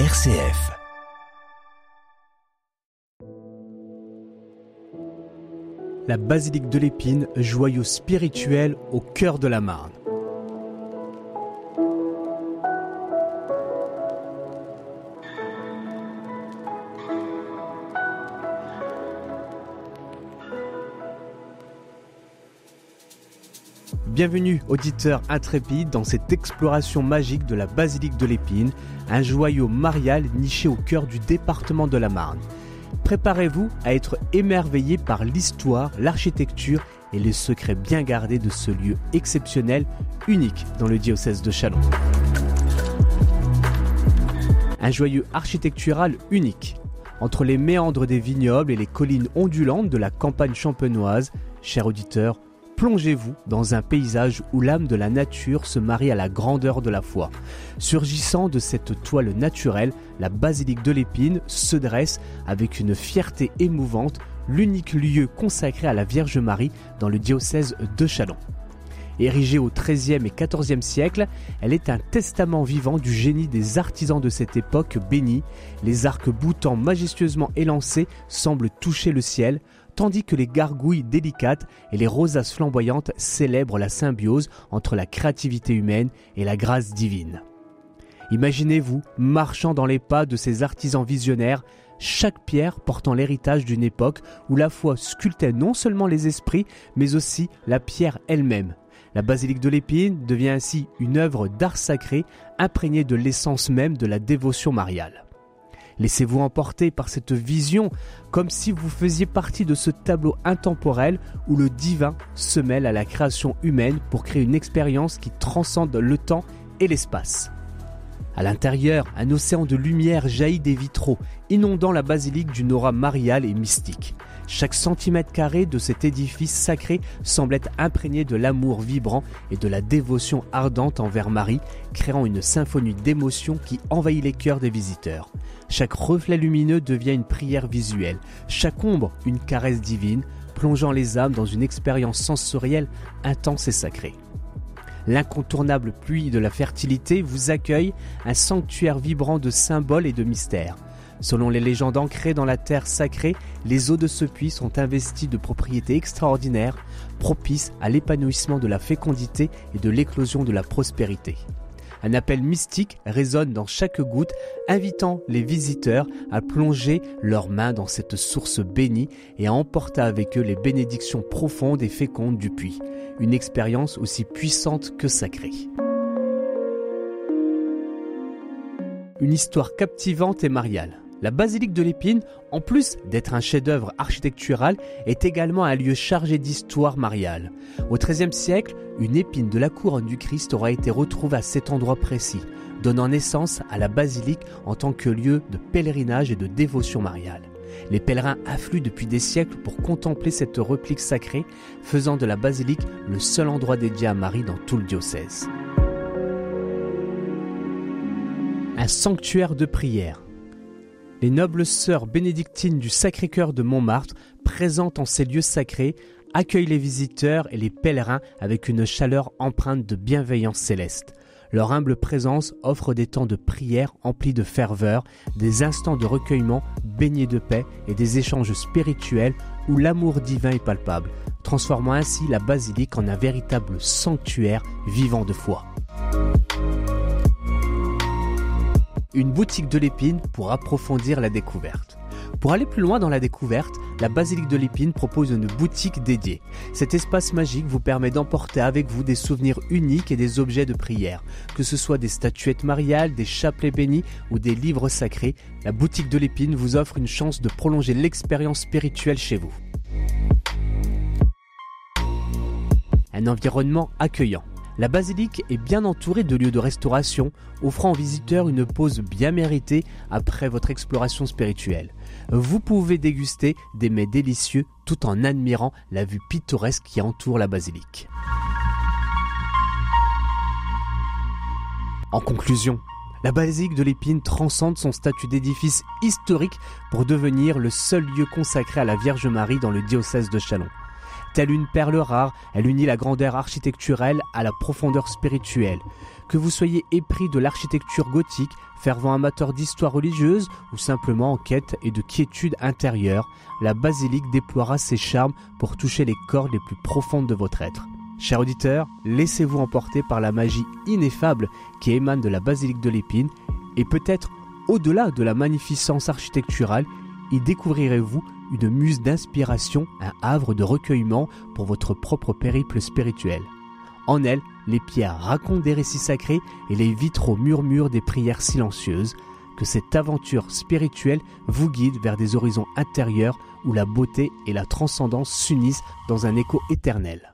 RCF. La basilique de l'Épine, joyau spirituel au cœur de la Marne. Bienvenue, auditeurs intrépides, dans cette exploration magique de la basilique de l'Épine, un joyau marial niché au cœur du département de la Marne. Préparez-vous à être émerveillé par l'histoire, l'architecture et les secrets bien gardés de ce lieu exceptionnel, unique dans le diocèse de Chalon. Un joyau architectural unique. Entre les méandres des vignobles et les collines ondulantes de la campagne champenoise, chers auditeurs, plongez-vous dans un paysage où l'âme de la nature se marie à la grandeur de la foi. Surgissant de cette toile naturelle, la basilique de l'Épine se dresse avec une fierté émouvante, l'unique lieu consacré à la Vierge Marie dans le diocèse de Chalon. Érigée au XIIIe et XIVe siècle, elle est un testament vivant du génie des artisans de cette époque bénie. Les arcs boutants majestueusement élancés semblent toucher le ciel, tandis que les gargouilles délicates et les rosaces flamboyantes célèbrent la symbiose entre la créativité humaine et la grâce divine. Imaginez-vous marchant dans les pas de ces artisans visionnaires, chaque pierre portant l'héritage d'une époque où la foi sculptait non seulement les esprits, mais aussi la pierre elle-même. La basilique de l'Épine devient ainsi une œuvre d'art sacré imprégnée de l'essence même de la dévotion mariale. Laissez-vous emporter par cette vision comme si vous faisiez partie de ce tableau intemporel où le divin se mêle à la création humaine pour créer une expérience qui transcende le temps et l'espace. À l'intérieur, un océan de lumière jaillit des vitraux, inondant la basilique d'une aura mariale et mystique. Chaque centimètre carré de cet édifice sacré semble être imprégné de l'amour vibrant et de la dévotion ardente envers Marie, créant une symphonie d'émotions qui envahit les cœurs des visiteurs. Chaque reflet lumineux devient une prière visuelle, chaque ombre une caresse divine, plongeant les âmes dans une expérience sensorielle intense et sacrée. L'incontournable pluie de la fertilité vous accueille, un sanctuaire vibrant de symboles et de mystères. Selon les légendes ancrées dans la terre sacrée, les eaux de ce puits sont investies de propriétés extraordinaires, propices à l'épanouissement de la fécondité et de l'éclosion de la prospérité. Un appel mystique résonne dans chaque goutte, invitant les visiteurs à plonger leurs mains dans cette source bénie et à emporter avec eux les bénédictions profondes et fécondes du puits. Une expérience aussi puissante que sacrée. Une histoire captivante et mariale. La basilique de l'Épine, en plus d'être un chef-d'œuvre architectural, est également un lieu chargé d'histoire mariale. Au XIIIe siècle, une épine de la couronne du Christ aura été retrouvée à cet endroit précis, donnant naissance à la basilique en tant que lieu de pèlerinage et de dévotion mariale. Les pèlerins affluent depuis des siècles pour contempler cette replique sacrée, faisant de la basilique le seul endroit dédié à Marie dans tout le diocèse. Un sanctuaire de prière, les nobles sœurs bénédictines du Sacré-Cœur de Montmartre, présentes en ces lieux sacrés, accueillent les visiteurs et les pèlerins avec une chaleur empreinte de bienveillance céleste. Leur humble présence offre des temps de prière emplis de ferveur, des instants de recueillement baignés de paix et des échanges spirituels où l'amour divin est palpable, transformant ainsi la basilique en un véritable sanctuaire vivant de foi une boutique de l'épine pour approfondir la découverte. Pour aller plus loin dans la découverte, la basilique de l'épine propose une boutique dédiée. Cet espace magique vous permet d'emporter avec vous des souvenirs uniques et des objets de prière. Que ce soit des statuettes mariales, des chapelets bénis ou des livres sacrés, la boutique de l'épine vous offre une chance de prolonger l'expérience spirituelle chez vous. Un environnement accueillant. La basilique est bien entourée de lieux de restauration, offrant aux visiteurs une pause bien méritée après votre exploration spirituelle. Vous pouvez déguster des mets délicieux tout en admirant la vue pittoresque qui entoure la basilique. En conclusion, la basilique de l'Épine transcende son statut d'édifice historique pour devenir le seul lieu consacré à la Vierge Marie dans le diocèse de Chalon. Telle une perle rare, elle unit la grandeur architecturelle à la profondeur spirituelle. Que vous soyez épris de l'architecture gothique, fervent amateur d'histoire religieuse ou simplement en quête et de quiétude intérieure, la basilique déploiera ses charmes pour toucher les cordes les plus profondes de votre être. Cher auditeur, laissez-vous emporter par la magie ineffable qui émane de la basilique de l'Épine et peut-être au-delà de la magnificence architecturale, y découvrirez-vous une muse d'inspiration, un havre de recueillement pour votre propre périple spirituel. En elle, les pierres racontent des récits sacrés et les vitraux murmurent des prières silencieuses. Que cette aventure spirituelle vous guide vers des horizons intérieurs où la beauté et la transcendance s'unissent dans un écho éternel.